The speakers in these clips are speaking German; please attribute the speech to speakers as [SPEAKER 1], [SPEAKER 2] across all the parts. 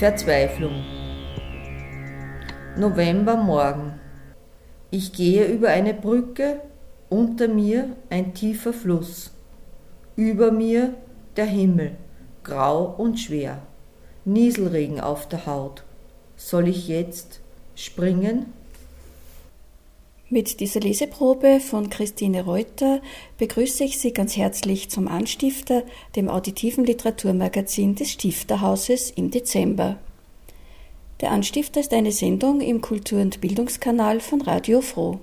[SPEAKER 1] Verzweiflung. Novembermorgen. Ich gehe über eine Brücke, unter mir ein tiefer Fluss, über mir der Himmel, grau und schwer, Nieselregen auf der Haut. Soll ich jetzt springen?
[SPEAKER 2] Mit dieser Leseprobe von Christine Reuter begrüße ich Sie ganz herzlich zum Anstifter, dem auditiven Literaturmagazin des Stifterhauses im Dezember. Der Anstifter ist eine Sendung im Kultur- und Bildungskanal von Radio Froh.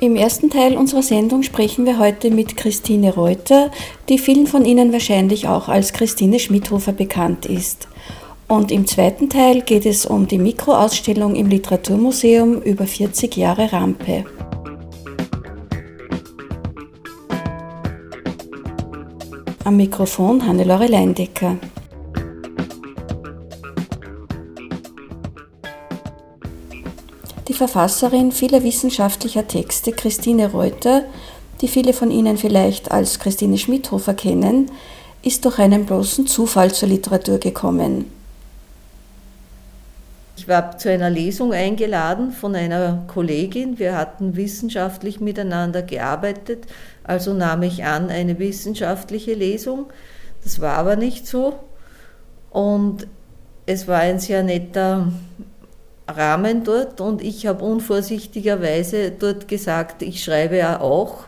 [SPEAKER 2] Im ersten Teil unserer Sendung sprechen wir heute mit Christine Reuter, die vielen von Ihnen wahrscheinlich auch als Christine Schmidhofer bekannt ist. Und im zweiten Teil geht es um die Mikroausstellung im Literaturmuseum über 40 Jahre Rampe. Am Mikrofon Hannelore Leindecker. Verfasserin vieler wissenschaftlicher Texte, Christine Reuter, die viele von Ihnen vielleicht als Christine Schmidhofer kennen, ist durch einen bloßen Zufall zur Literatur gekommen.
[SPEAKER 1] Ich war zu einer Lesung eingeladen von einer Kollegin. Wir hatten wissenschaftlich miteinander gearbeitet, also nahm ich an eine wissenschaftliche Lesung. Das war aber nicht so. Und es war ein sehr netter Rahmen dort und ich habe unvorsichtigerweise dort gesagt, ich schreibe ja auch.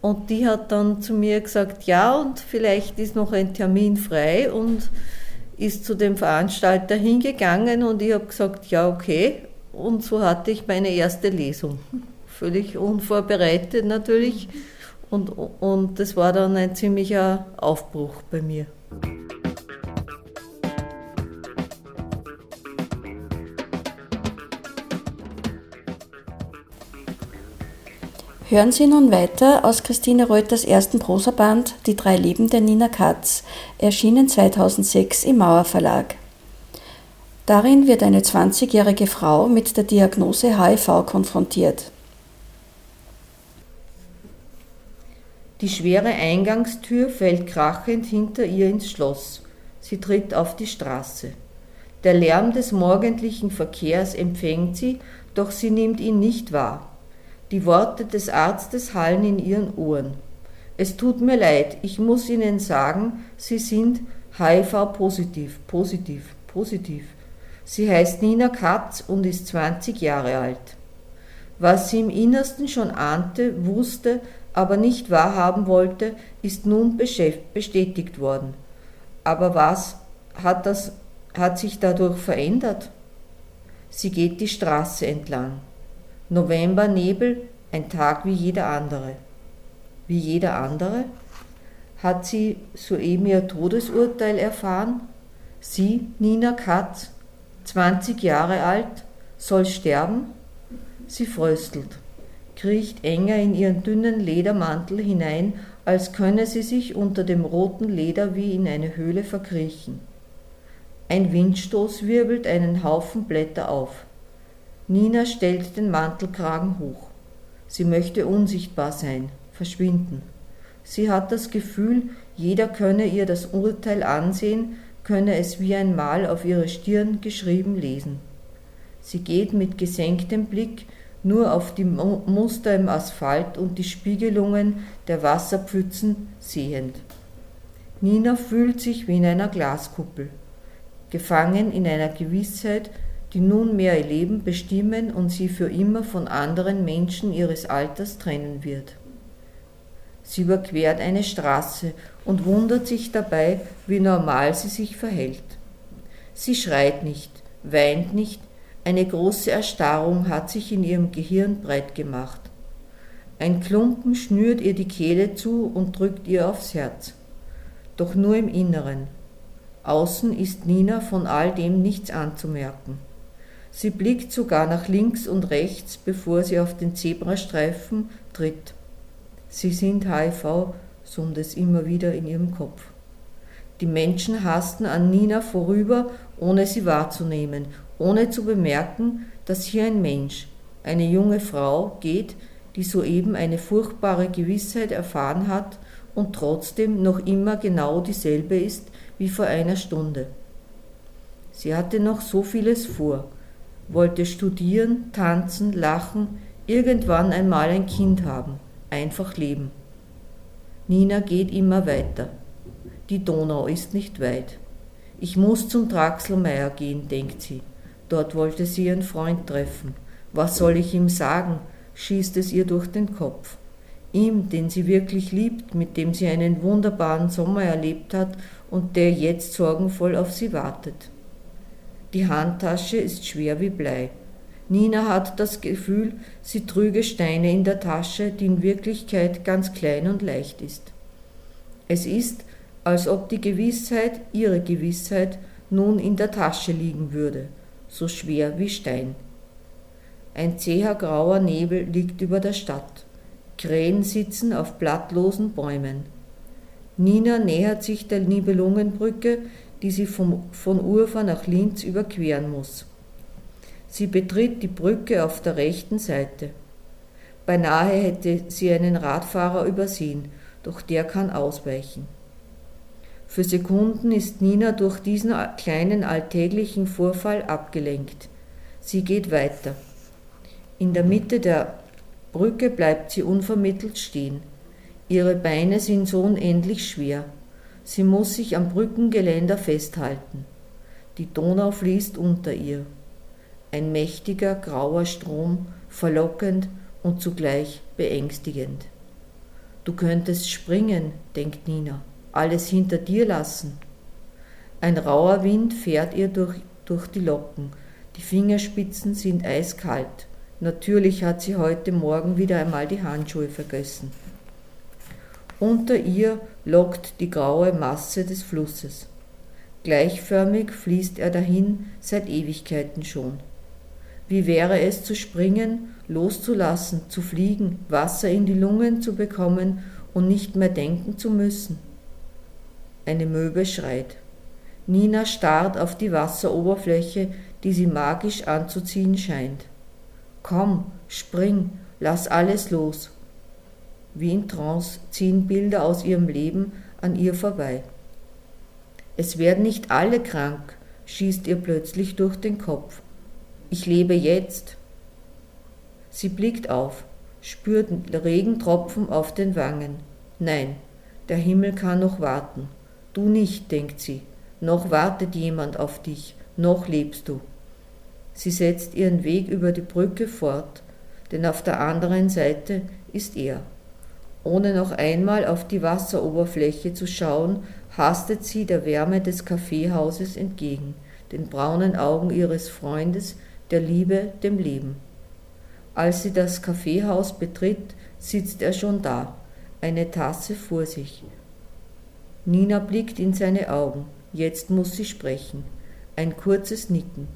[SPEAKER 1] Und die hat dann zu mir gesagt, ja, und vielleicht ist noch ein Termin frei und ist zu dem Veranstalter hingegangen und ich habe gesagt, ja, okay. Und so hatte ich meine erste Lesung. Völlig unvorbereitet natürlich. Und, und das war dann ein ziemlicher Aufbruch bei mir.
[SPEAKER 2] Hören Sie nun weiter aus Christine Reuters ersten Prosaband Die drei Leben der Nina Katz, erschienen 2006 im Mauer Verlag. Darin wird eine 20-jährige Frau mit der Diagnose HIV konfrontiert.
[SPEAKER 1] Die schwere Eingangstür fällt krachend hinter ihr ins Schloss. Sie tritt auf die Straße. Der Lärm des morgendlichen Verkehrs empfängt sie, doch sie nimmt ihn nicht wahr. Die Worte des Arztes hallen in ihren Ohren. Es tut mir leid, ich muss Ihnen sagen, Sie sind HIV-positiv, positiv, positiv. Sie heißt Nina Katz und ist 20 Jahre alt. Was sie im Innersten schon ahnte, wusste, aber nicht wahrhaben wollte, ist nun bestätigt worden. Aber was hat, das, hat sich dadurch verändert? Sie geht die Straße entlang. Novembernebel, ein Tag wie jeder andere. Wie jeder andere? Hat sie soeben ihr Todesurteil erfahren? Sie, Nina Katz, 20 Jahre alt, soll sterben? Sie fröstelt, kriecht enger in ihren dünnen Ledermantel hinein, als könne sie sich unter dem roten Leder wie in eine Höhle verkriechen. Ein Windstoß wirbelt einen Haufen Blätter auf. Nina stellt den Mantelkragen hoch. Sie möchte unsichtbar sein, verschwinden. Sie hat das Gefühl, jeder könne ihr das Urteil ansehen, könne es wie ein Mal auf ihre Stirn geschrieben lesen. Sie geht mit gesenktem Blick nur auf die Muster im Asphalt und die Spiegelungen der Wasserpfützen sehend. Nina fühlt sich wie in einer Glaskuppel, gefangen in einer Gewissheit, die nunmehr ihr Leben bestimmen und sie für immer von anderen Menschen ihres Alters trennen wird. Sie überquert eine Straße und wundert sich dabei, wie normal sie sich verhält. Sie schreit nicht, weint nicht, eine große Erstarrung hat sich in ihrem Gehirn breit gemacht. Ein Klumpen schnürt ihr die Kehle zu und drückt ihr aufs Herz. Doch nur im Inneren. Außen ist Nina von all dem nichts anzumerken. Sie blickt sogar nach links und rechts, bevor sie auf den Zebrastreifen tritt. Sie sind HIV, summt es immer wieder in ihrem Kopf. Die Menschen hasten an Nina vorüber, ohne sie wahrzunehmen, ohne zu bemerken, dass hier ein Mensch, eine junge Frau geht, die soeben eine furchtbare Gewissheit erfahren hat und trotzdem noch immer genau dieselbe ist wie vor einer Stunde. Sie hatte noch so vieles vor, wollte studieren, tanzen, lachen, irgendwann einmal ein Kind haben, einfach leben. Nina geht immer weiter. Die Donau ist nicht weit. Ich muss zum Draxelmeier gehen, denkt sie. Dort wollte sie ihren Freund treffen. Was soll ich ihm sagen? schießt es ihr durch den Kopf. Ihm, den sie wirklich liebt, mit dem sie einen wunderbaren Sommer erlebt hat und der jetzt sorgenvoll auf sie wartet. Die Handtasche ist schwer wie Blei. Nina hat das Gefühl, sie trüge Steine in der Tasche, die in Wirklichkeit ganz klein und leicht ist. Es ist, als ob die Gewissheit, ihre Gewissheit, nun in der Tasche liegen würde, so schwer wie Stein. Ein zäher grauer Nebel liegt über der Stadt. Krähen sitzen auf blattlosen Bäumen. Nina nähert sich der Nibelungenbrücke, die sie vom, von Urfa nach Linz überqueren muss. Sie betritt die Brücke auf der rechten Seite. Beinahe hätte sie einen Radfahrer übersehen, doch der kann ausweichen. Für Sekunden ist Nina durch diesen kleinen alltäglichen Vorfall abgelenkt. Sie geht weiter. In der Mitte der Brücke bleibt sie unvermittelt stehen. Ihre Beine sind so unendlich schwer. Sie muss sich am Brückengeländer festhalten. Die Donau fließt unter ihr. Ein mächtiger, grauer Strom, verlockend und zugleich beängstigend. Du könntest springen, denkt Nina, alles hinter dir lassen. Ein rauer Wind fährt ihr durch, durch die Locken, die Fingerspitzen sind eiskalt. Natürlich hat sie heute Morgen wieder einmal die Handschuhe vergessen. Unter ihr lockt die graue Masse des Flusses. Gleichförmig fließt er dahin seit Ewigkeiten schon. Wie wäre es zu springen, loszulassen, zu fliegen, Wasser in die Lungen zu bekommen und nicht mehr denken zu müssen? Eine Möwe schreit. Nina starrt auf die Wasseroberfläche, die sie magisch anzuziehen scheint. Komm, spring, lass alles los. Wie in Trance ziehen Bilder aus ihrem Leben an ihr vorbei. Es werden nicht alle krank, schießt ihr plötzlich durch den Kopf. Ich lebe jetzt. Sie blickt auf, spürt Regentropfen auf den Wangen. Nein, der Himmel kann noch warten. Du nicht, denkt sie. Noch wartet jemand auf dich, noch lebst du. Sie setzt ihren Weg über die Brücke fort, denn auf der anderen Seite ist er. Ohne noch einmal auf die Wasseroberfläche zu schauen, hastet sie der Wärme des Kaffeehauses entgegen, den braunen Augen ihres Freundes, der Liebe, dem Leben. Als sie das Kaffeehaus betritt, sitzt er schon da, eine Tasse vor sich. Nina blickt in seine Augen, jetzt muss sie sprechen. Ein kurzes Nicken.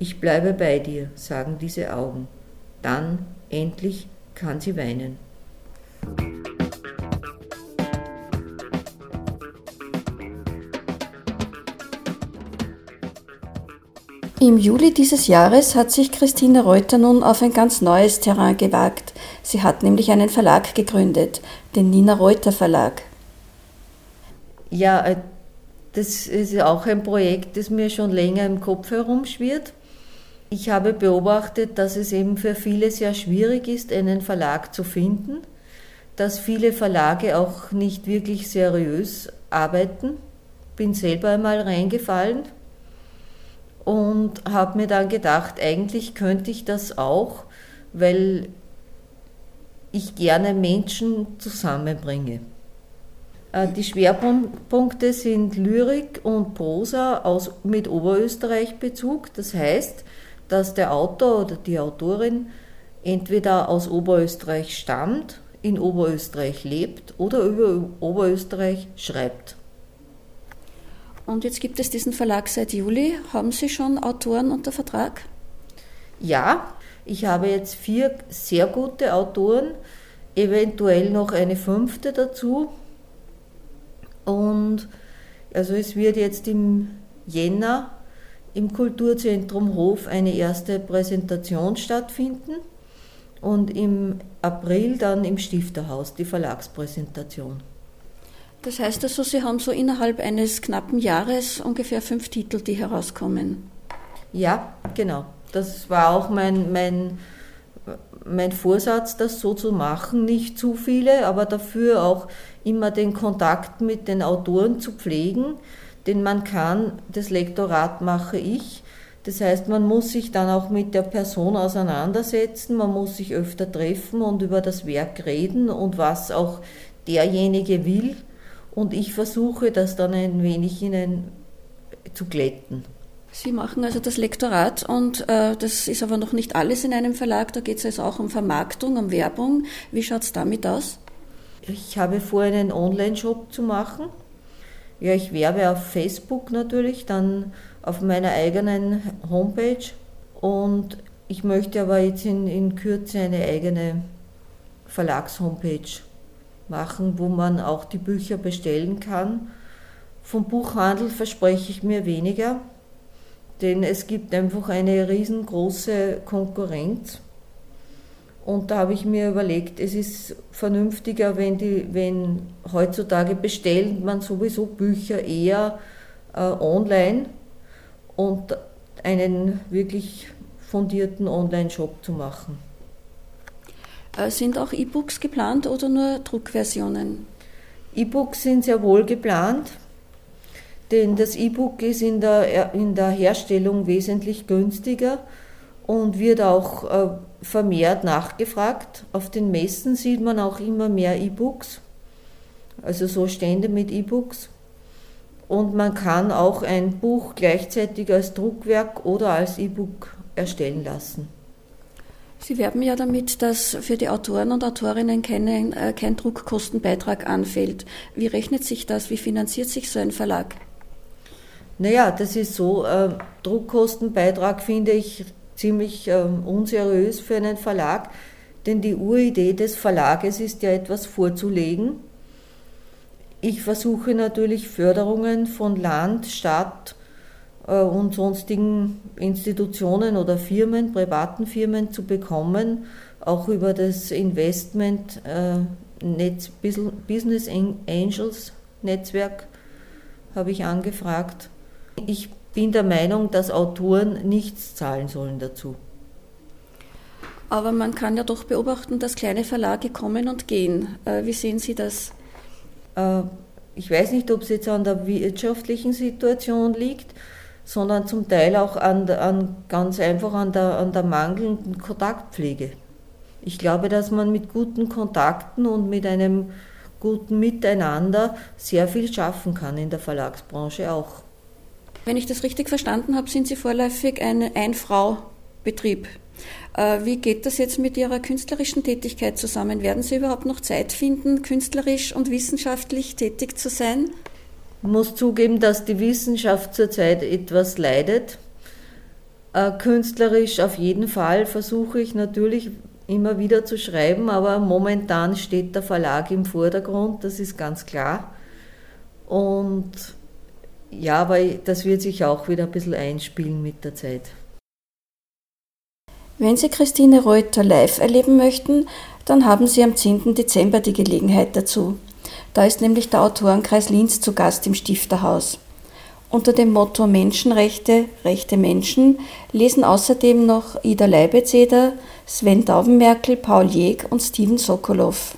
[SPEAKER 1] Ich bleibe bei dir, sagen diese Augen. Dann, endlich, kann sie weinen.
[SPEAKER 2] Im Juli dieses Jahres hat sich Christine Reuter nun auf ein ganz neues Terrain gewagt. Sie hat nämlich einen Verlag gegründet, den Nina Reuter Verlag.
[SPEAKER 1] Ja, äh, das ist auch ein Projekt, das mir schon länger im Kopf herumschwirrt. Ich habe beobachtet, dass es eben für viele sehr schwierig ist, einen Verlag zu finden, dass viele Verlage auch nicht wirklich seriös arbeiten. Bin selber einmal reingefallen und habe mir dann gedacht, eigentlich könnte ich das auch, weil ich gerne Menschen zusammenbringe. Äh, die Schwerpunkte sind Lyrik und Prosa aus, mit Oberösterreich-Bezug. Das heißt, dass der Autor oder die Autorin entweder aus Oberösterreich stammt, in Oberösterreich lebt oder über Oberösterreich schreibt.
[SPEAKER 2] Und jetzt gibt es diesen Verlag seit Juli. Haben Sie schon Autoren unter Vertrag?
[SPEAKER 1] Ja, ich habe jetzt vier sehr gute Autoren, eventuell noch eine fünfte dazu. Und also es wird jetzt im Jänner im Kulturzentrum Hof eine erste Präsentation stattfinden. und im April dann im Stifterhaus die Verlagspräsentation.
[SPEAKER 2] Das heißt also, Sie haben so innerhalb eines knappen Jahres ungefähr fünf Titel, die herauskommen.
[SPEAKER 1] Ja, genau. Das war auch mein, mein, mein Vorsatz, das so zu machen. Nicht zu viele, aber dafür auch immer den Kontakt mit den Autoren zu pflegen, den man kann. Das Lektorat mache ich. Das heißt, man muss sich dann auch mit der Person auseinandersetzen, man muss sich öfter treffen und über das Werk reden und was auch derjenige will. Und ich versuche das dann ein wenig ihnen zu glätten.
[SPEAKER 2] Sie machen also das Lektorat und äh, das ist aber noch nicht alles in einem Verlag. Da geht es also auch um Vermarktung, um Werbung. Wie schaut es damit aus?
[SPEAKER 1] Ich habe vor, einen Online-Shop zu machen. Ja, ich werbe auf Facebook natürlich, dann auf meiner eigenen Homepage und ich möchte aber jetzt in, in Kürze eine eigene Verlagshomepage machen, wo man auch die Bücher bestellen kann. Vom Buchhandel verspreche ich mir weniger, denn es gibt einfach eine riesengroße Konkurrenz. Und da habe ich mir überlegt, es ist vernünftiger, wenn, die, wenn heutzutage bestellt man sowieso Bücher eher äh, online und einen wirklich fundierten Online-Shop zu machen.
[SPEAKER 2] Äh, sind auch E-Books geplant oder nur Druckversionen?
[SPEAKER 1] E-Books sind sehr wohl geplant, denn das E-Book ist in der, in der Herstellung wesentlich günstiger und wird auch äh, vermehrt nachgefragt. Auf den Messen sieht man auch immer mehr E-Books, also so Stände mit E-Books. Und man kann auch ein Buch gleichzeitig als Druckwerk oder als E-Book erstellen lassen.
[SPEAKER 2] Sie werben ja damit, dass für die Autoren und Autorinnen kein, äh, kein Druckkostenbeitrag anfällt. Wie rechnet sich das? Wie finanziert sich so ein Verlag?
[SPEAKER 1] Naja, das ist so. Äh, Druckkostenbeitrag finde ich ziemlich äh, unseriös für einen Verlag, denn die Uridee des Verlages ist ja etwas vorzulegen ich versuche natürlich Förderungen von Land, Stadt und sonstigen Institutionen oder Firmen, privaten Firmen zu bekommen, auch über das Investment äh, Netz, Business Angels Netzwerk habe ich angefragt. Ich bin der Meinung, dass Autoren nichts zahlen sollen dazu.
[SPEAKER 2] Aber man kann ja doch beobachten, dass kleine Verlage kommen und gehen. Äh, wie sehen Sie das?
[SPEAKER 1] Äh, ich weiß nicht, ob es jetzt an der wirtschaftlichen Situation liegt, sondern zum Teil auch an, an ganz einfach an der, an der mangelnden Kontaktpflege. Ich glaube, dass man mit guten Kontakten und mit einem guten Miteinander sehr viel schaffen kann in der Verlagsbranche auch.
[SPEAKER 2] Wenn ich das richtig verstanden habe, sind Sie vorläufig ein Ein-Frau-Betrieb. Äh, wie geht das jetzt mit Ihrer künstlerischen Tätigkeit zusammen? Werden Sie überhaupt noch Zeit finden, künstlerisch und wissenschaftlich tätig zu sein?
[SPEAKER 1] Muss zugeben, dass die Wissenschaft zurzeit etwas leidet. Äh, künstlerisch auf jeden Fall versuche ich natürlich immer wieder zu schreiben, aber momentan steht der Verlag im Vordergrund, das ist ganz klar. Und ja, aber das wird sich auch wieder ein bisschen einspielen mit der Zeit.
[SPEAKER 2] Wenn Sie Christine Reuter live erleben möchten, dann haben Sie am 10. Dezember die Gelegenheit dazu. Da ist nämlich der Autorenkreis Linz zu Gast im Stifterhaus. Unter dem Motto Menschenrechte, rechte Menschen lesen außerdem noch Ida Leibezeder, Sven Daubenmerkel, Paul Jeg und Steven Sokolov.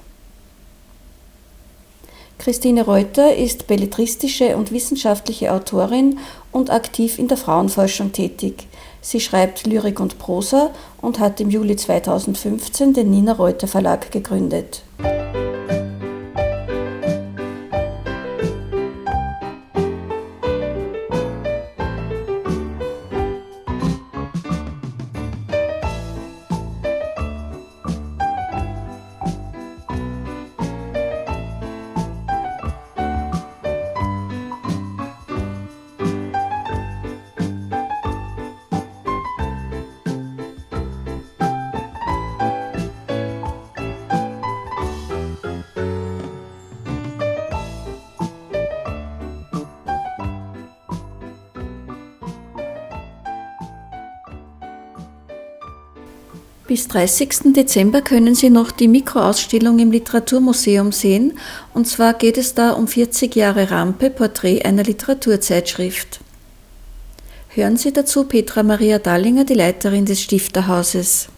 [SPEAKER 2] Christine Reuter ist belletristische und wissenschaftliche Autorin und aktiv in der Frauenforschung tätig. Sie schreibt Lyrik und Prosa und hat im Juli 2015 den Nina Reuter Verlag gegründet. 30. Dezember können Sie noch die Mikroausstellung im Literaturmuseum sehen. Und zwar geht es da um 40 Jahre Rampe, Porträt einer Literaturzeitschrift. Hören Sie dazu Petra Maria Dallinger, die Leiterin des Stifterhauses.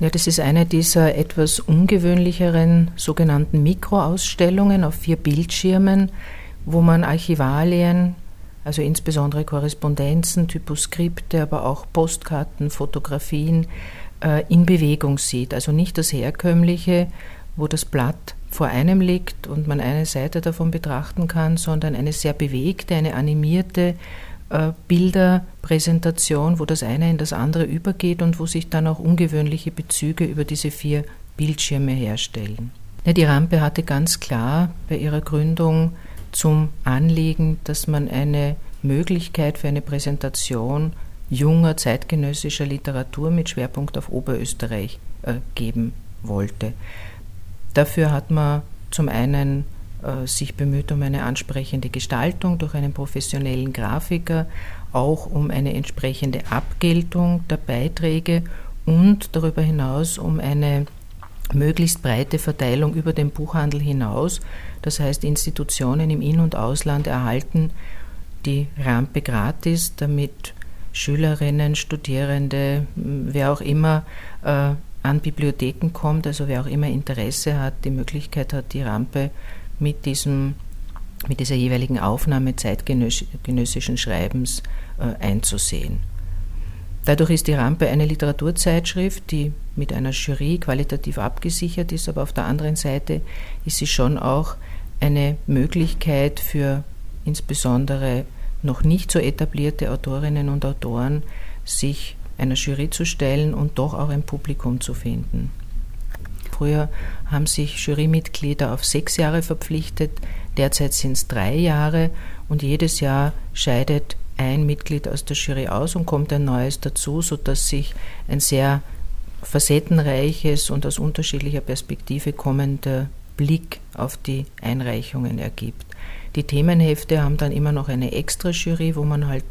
[SPEAKER 3] Ja, das ist eine dieser etwas ungewöhnlicheren sogenannten Mikroausstellungen auf vier Bildschirmen, wo man Archivalien, also insbesondere Korrespondenzen, Typoskripte, aber auch Postkarten, Fotografien äh, in Bewegung sieht. Also nicht das herkömmliche, wo das Blatt vor einem liegt und man eine Seite davon betrachten kann, sondern eine sehr bewegte, eine animierte äh, Bilderpräsentation, wo das eine in das andere übergeht und wo sich dann auch ungewöhnliche Bezüge über diese vier Bildschirme herstellen. Ja, die Rampe hatte ganz klar bei ihrer Gründung zum Anliegen, dass man eine Möglichkeit für eine Präsentation junger zeitgenössischer Literatur mit Schwerpunkt auf Oberösterreich äh, geben wollte. Dafür hat man zum einen äh, sich bemüht um eine ansprechende Gestaltung durch einen professionellen Grafiker, auch um eine entsprechende Abgeltung der Beiträge und darüber hinaus um eine möglichst breite Verteilung über den Buchhandel hinaus. Das heißt, Institutionen im In- und Ausland erhalten die Rampe gratis, damit Schülerinnen, Studierende, wer auch immer äh, an Bibliotheken kommt, also wer auch immer Interesse hat, die Möglichkeit hat, die Rampe mit, diesem, mit dieser jeweiligen Aufnahme zeitgenössischen Schreibens äh, einzusehen. Dadurch ist die Rampe eine Literaturzeitschrift, die mit einer Jury qualitativ abgesichert ist, aber auf der anderen Seite ist sie schon auch eine Möglichkeit für insbesondere noch nicht so etablierte Autorinnen und Autoren, sich einer Jury zu stellen und doch auch ein Publikum zu finden. Früher haben sich Jurymitglieder auf sechs Jahre verpflichtet, derzeit sind es drei Jahre und jedes Jahr scheidet ein Mitglied aus der Jury aus und kommt ein neues dazu, sodass sich ein sehr facettenreiches und aus unterschiedlicher Perspektive kommender Blick auf die Einreichungen ergibt. Die Themenhefte haben dann immer noch eine extra Jury, wo man halt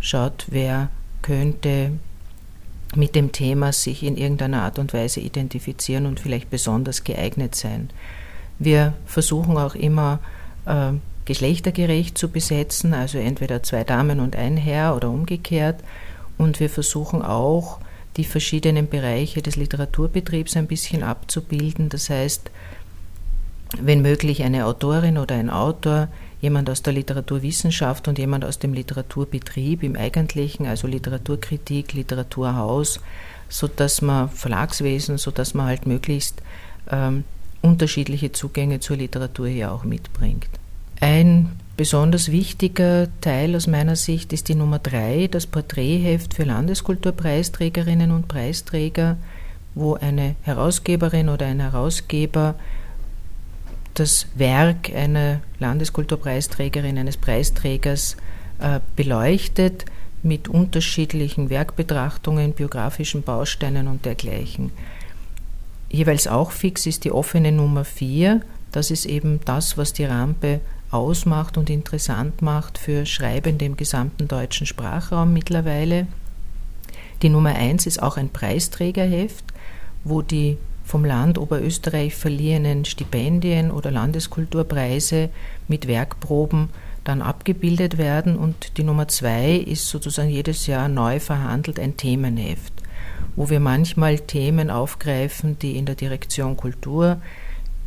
[SPEAKER 3] schaut, wer könnte mit dem Thema sich in irgendeiner Art und Weise identifizieren und vielleicht besonders geeignet sein. Wir versuchen auch immer äh, geschlechtergerecht zu besetzen, also entweder zwei Damen und ein Herr oder umgekehrt. Und wir versuchen auch, die verschiedenen Bereiche des Literaturbetriebs ein bisschen abzubilden. Das heißt, wenn möglich eine Autorin oder ein Autor, jemand aus der Literaturwissenschaft und jemand aus dem Literaturbetrieb im eigentlichen, also Literaturkritik, Literaturhaus, sodass man Verlagswesen, sodass man halt möglichst ähm, unterschiedliche Zugänge zur Literatur hier auch mitbringt. Ein besonders wichtiger Teil aus meiner Sicht ist die Nummer drei, das Porträtheft für Landeskulturpreisträgerinnen und Preisträger, wo eine Herausgeberin oder ein Herausgeber das Werk einer Landeskulturpreisträgerin, eines Preisträgers äh, beleuchtet mit unterschiedlichen Werkbetrachtungen, biografischen Bausteinen und dergleichen. Jeweils auch fix ist die offene Nummer 4. Das ist eben das, was die Rampe ausmacht und interessant macht für Schreibende im gesamten deutschen Sprachraum mittlerweile. Die Nummer 1 ist auch ein Preisträgerheft, wo die vom Land Oberösterreich verliehenen Stipendien oder Landeskulturpreise mit Werkproben dann abgebildet werden und die Nummer 2 ist sozusagen jedes Jahr neu verhandelt ein Themenheft, wo wir manchmal Themen aufgreifen, die in der Direktion Kultur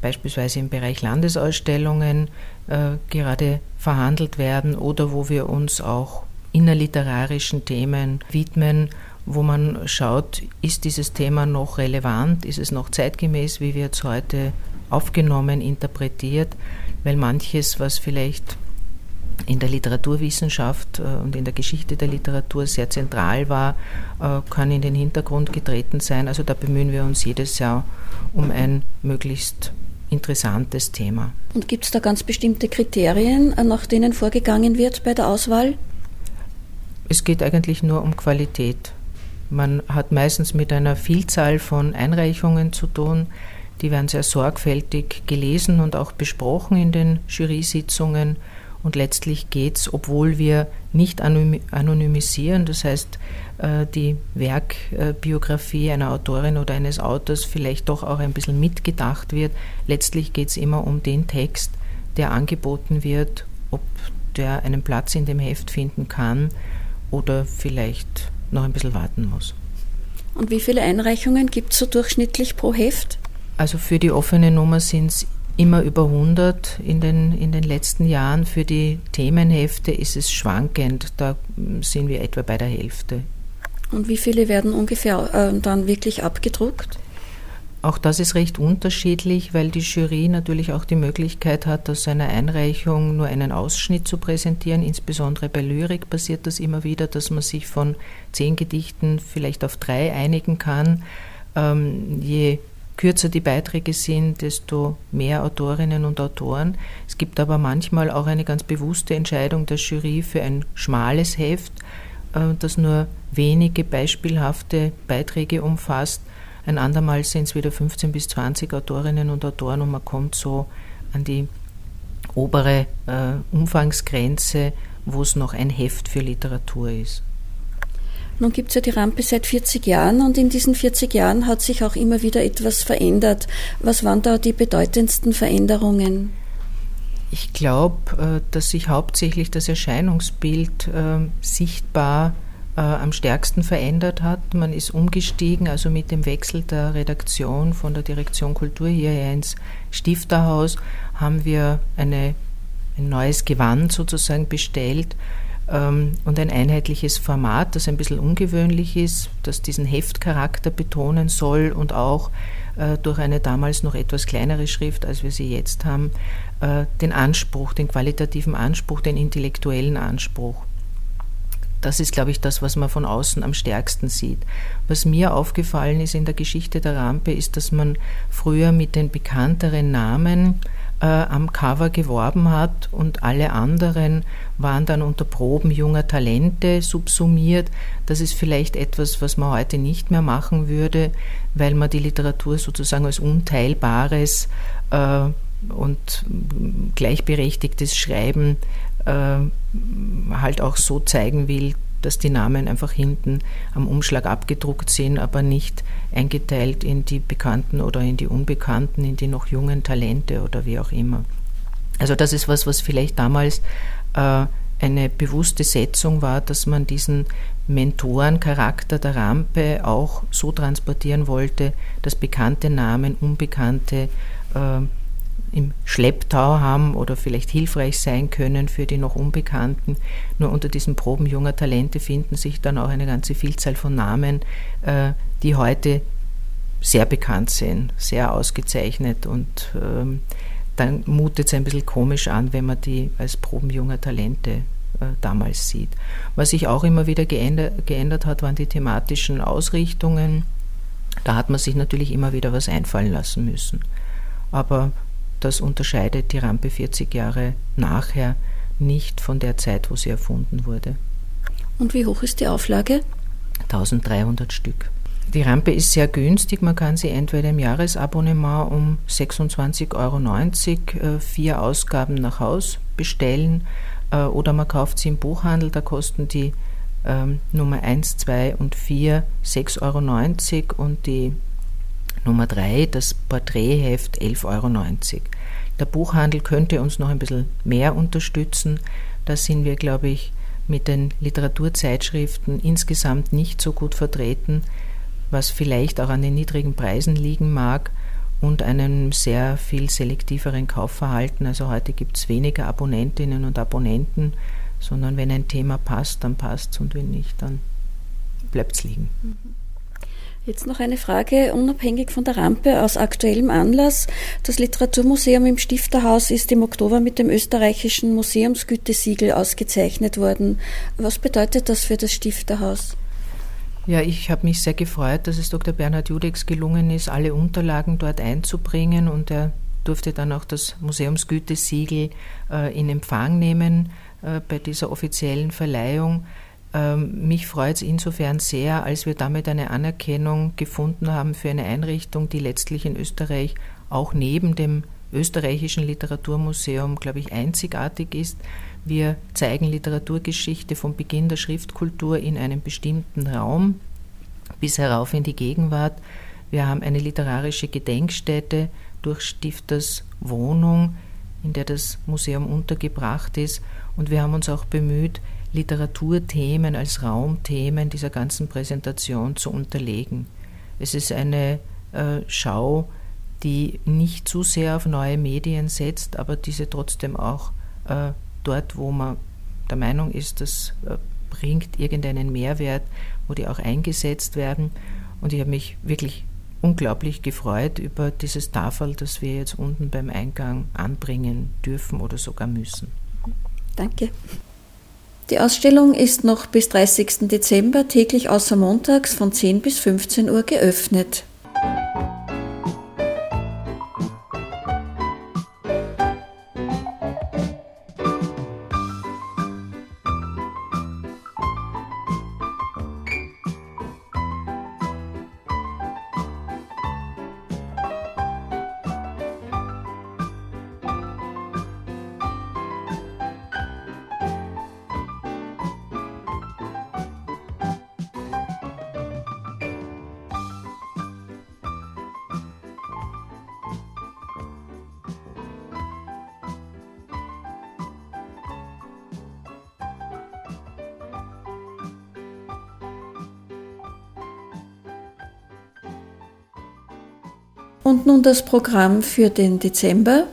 [SPEAKER 3] beispielsweise im Bereich Landesausstellungen äh, gerade verhandelt werden oder wo wir uns auch innerliterarischen Themen widmen, wo man schaut, ist dieses Thema noch relevant, ist es noch zeitgemäß, wie wird es heute aufgenommen, interpretiert, weil manches, was vielleicht in der Literaturwissenschaft äh, und in der Geschichte der Literatur sehr zentral war, äh, kann in den Hintergrund getreten sein. Also da bemühen wir uns jedes Jahr um ein möglichst interessantes Thema.
[SPEAKER 2] Und gibt es da ganz bestimmte Kriterien, äh, nach denen vorgegangen wird bei der Auswahl?
[SPEAKER 3] Es geht eigentlich nur um Qualität. Man hat meistens mit einer Vielzahl von Einreichungen zu tun. Die werden sehr sorgfältig gelesen und auch besprochen in den Jury-Sitzungen. Und letztlich geht es, obwohl wir nicht anonymisieren, das heißt, äh, die Werkbiografie einer Autorin oder eines Autors vielleicht doch auch ein bisschen mitgedacht wird. Letztlich geht es immer um den Text, der angeboten wird, ob der einen Platz in dem Heft finden kann oder vielleicht noch ein bisschen warten muss.
[SPEAKER 2] Und wie viele Einreichungen gibt es so durchschnittlich pro Heft?
[SPEAKER 3] Also für die offene Nummer sind es immer über 100 in den, in den letzten Jahren. Für die Themenhefte ist es schwankend, da sind wir etwa bei der Hälfte.
[SPEAKER 2] Und wie viele werden ungefähr äh, dann wirklich abgedruckt?
[SPEAKER 3] Auch das ist recht unterschiedlich, weil die Jury natürlich auch die Möglichkeit hat, aus einer Einreichung nur einen Ausschnitt zu präsentieren. Insbesondere bei Lyrik passiert das immer wieder, dass man sich von zehn Gedichten vielleicht auf drei einigen kann. Ähm, je kürzer die Beiträge sind, desto mehr Autorinnen und Autoren. Es gibt aber manchmal auch eine ganz bewusste Entscheidung der Jury für ein schmales Heft, äh, das nur wenige beispielhafte Beiträge umfasst. Ein andermal sind es wieder 15 bis 20 Autorinnen und Autoren und man kommt so an die obere äh, Umfangsgrenze, wo es noch ein Heft für Literatur ist.
[SPEAKER 2] Nun gibt es ja die Rampe seit 40 Jahren und in diesen 40 Jahren hat sich auch immer wieder etwas verändert. Was waren da die bedeutendsten Veränderungen?
[SPEAKER 3] Ich glaube, äh, dass sich hauptsächlich das Erscheinungsbild äh, sichtbar äh, am stärksten verändert hat. Man ist umgestiegen, also mit dem Wechsel der Redaktion von der Direktion Kultur hierher ins Stifterhaus haben wir eine, ein neues Gewand sozusagen bestellt und ein einheitliches Format, das ein bisschen ungewöhnlich ist, das diesen Heftcharakter betonen soll und auch äh, durch eine damals noch etwas kleinere Schrift, als wir sie jetzt haben, äh, den Anspruch, den qualitativen Anspruch, den intellektuellen Anspruch. Das ist, glaube ich, das, was man von außen am stärksten sieht. Was mir aufgefallen ist in der Geschichte der Rampe, ist, dass man früher mit den bekannteren Namen äh, am Cover geworben hat und alle anderen waren dann unter Proben junger Talente subsumiert. Das ist vielleicht etwas, was man heute nicht mehr machen würde, weil man die Literatur sozusagen als unteilbares äh, und gleichberechtigtes Schreiben äh, halt auch so zeigen will, dass die Namen einfach hinten am Umschlag abgedruckt sind, aber nicht eingeteilt in die Bekannten oder in die Unbekannten, in die noch jungen Talente oder wie auch immer. Also das ist was, was vielleicht damals eine bewusste Setzung war, dass man diesen Mentorencharakter der Rampe auch so transportieren wollte, dass bekannte Namen, unbekannte äh, im Schlepptau haben oder vielleicht hilfreich sein können für die noch Unbekannten. Nur unter diesen Proben junger Talente finden sich dann auch eine ganze Vielzahl von Namen, äh, die heute sehr bekannt sind, sehr ausgezeichnet und ähm, dann mutet es ein bisschen komisch an, wenn man die als Proben junger Talente äh, damals sieht. Was sich auch immer wieder geändert, geändert hat, waren die thematischen Ausrichtungen. Da hat man sich natürlich immer wieder was einfallen lassen müssen. Aber das unterscheidet die Rampe 40 Jahre nachher nicht von der Zeit, wo sie erfunden wurde.
[SPEAKER 2] Und wie hoch ist die Auflage?
[SPEAKER 3] 1300 Stück. Die Rampe ist sehr günstig. Man kann sie entweder im Jahresabonnement um 26,90 Euro äh, vier Ausgaben nach Haus bestellen äh, oder man kauft sie im Buchhandel. Da kosten die ähm, Nummer 1, 2 und 4 6,90 Euro und die Nummer 3, das Porträtheft 11,90 Euro. Der Buchhandel könnte uns noch ein bisschen mehr unterstützen. Da sind wir, glaube ich, mit den Literaturzeitschriften insgesamt nicht so gut vertreten, was vielleicht auch an den niedrigen Preisen liegen mag und einem sehr viel selektiveren Kaufverhalten. Also heute gibt es weniger Abonnentinnen und Abonnenten, sondern wenn ein Thema passt, dann passt es und wenn nicht, dann bleibt es liegen. Mhm.
[SPEAKER 2] Jetzt noch eine Frage, unabhängig von der Rampe, aus aktuellem Anlass. Das Literaturmuseum im Stifterhaus ist im Oktober mit dem österreichischen Museumsgütesiegel ausgezeichnet worden. Was bedeutet das für das Stifterhaus?
[SPEAKER 3] Ja, ich habe mich sehr gefreut, dass es Dr. Bernhard Judex gelungen ist, alle Unterlagen dort einzubringen und er durfte dann auch das Museumsgütesiegel äh, in Empfang nehmen äh, bei dieser offiziellen Verleihung. Ähm, mich freut es insofern sehr, als wir damit eine Anerkennung gefunden haben für eine Einrichtung, die letztlich in Österreich auch neben dem österreichischen Literaturmuseum, glaube ich, einzigartig ist. Wir zeigen Literaturgeschichte vom Beginn der Schriftkultur in einem bestimmten Raum bis herauf in die Gegenwart. Wir haben eine literarische Gedenkstätte durch Stifters Wohnung, in der das Museum untergebracht ist. Und wir haben uns auch bemüht, Literaturthemen als Raumthemen dieser ganzen Präsentation zu unterlegen. Es ist eine äh, Schau, die nicht zu sehr auf neue Medien setzt, aber diese trotzdem auch äh, dort, wo man der Meinung ist, das äh, bringt irgendeinen Mehrwert, wo die auch eingesetzt werden. Und ich habe mich wirklich unglaublich gefreut über dieses Tafel, das wir jetzt unten beim Eingang anbringen dürfen oder sogar müssen.
[SPEAKER 2] Danke. Die Ausstellung ist noch bis 30. Dezember täglich außer montags von 10 bis 15 Uhr geöffnet. Und nun das Programm für den Dezember.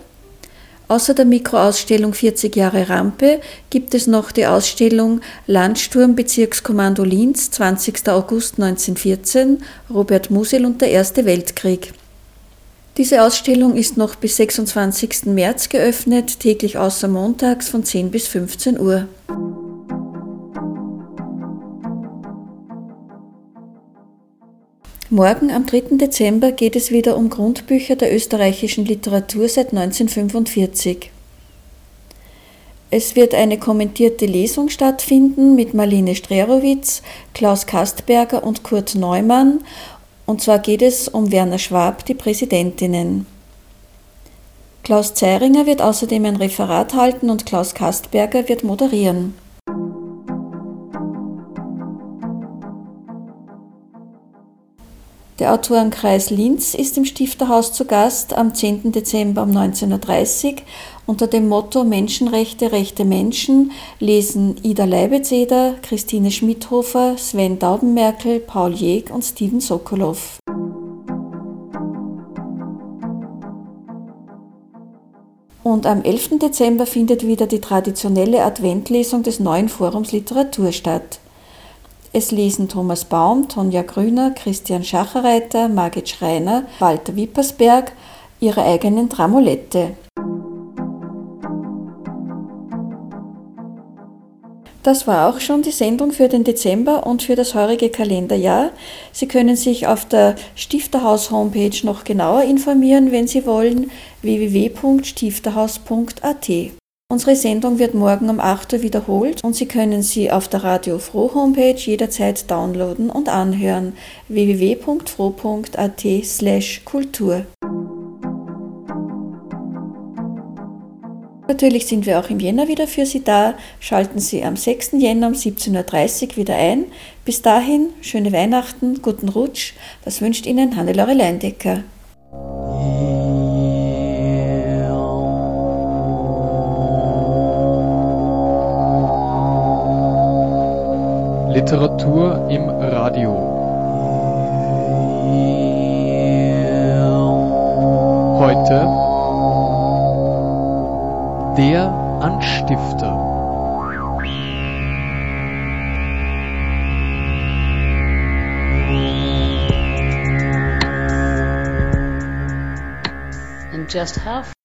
[SPEAKER 2] Außer der Mikroausstellung 40 Jahre Rampe gibt es noch die Ausstellung Landsturm Bezirkskommando Linz 20. August 1914 Robert Musil und der Erste Weltkrieg. Diese Ausstellung ist noch bis 26. März geöffnet, täglich außer montags von 10 bis 15 Uhr. Morgen am 3. Dezember geht es wieder um Grundbücher der österreichischen Literatur seit 1945. Es wird eine kommentierte Lesung stattfinden mit Marlene Strerowitz, Klaus Kastberger und Kurt Neumann, und zwar geht es um Werner Schwab, die Präsidentinnen. Klaus Zeiringer wird außerdem ein Referat halten und Klaus Kastberger wird moderieren. Der Autorenkreis Linz ist im Stifterhaus zu Gast am 10. Dezember um 19.30 Uhr. Unter dem Motto Menschenrechte, rechte Menschen lesen Ida Leibezeder, Christine Schmidhofer, Sven Daubenmerkel, Paul Jeg und Steven Sokolow. Und am 11. Dezember findet wieder die traditionelle Adventlesung des neuen Forums Literatur statt. Es lesen Thomas Baum, Tonja Grüner, Christian Schacherreiter, Margit Schreiner, Walter Wippersberg ihre eigenen Dramolette. Das war auch schon die Sendung für den Dezember und für das heurige Kalenderjahr. Sie können sich auf der Stifterhaus-Homepage noch genauer informieren, wenn Sie wollen, www.stifterhaus.at. Unsere Sendung wird morgen um 8 Uhr wiederholt und Sie können sie auf der Radio Froh Homepage jederzeit downloaden und anhören www.froh.at slash Kultur. Natürlich sind wir auch im Jänner wieder für Sie da. Schalten Sie am 6. Jänner um 17.30 Uhr wieder ein. Bis dahin, schöne Weihnachten, guten Rutsch. Das wünscht Ihnen Hannelore Leindecker.
[SPEAKER 4] Literatur im Radio. Heute der Anstifter.
[SPEAKER 5] And just how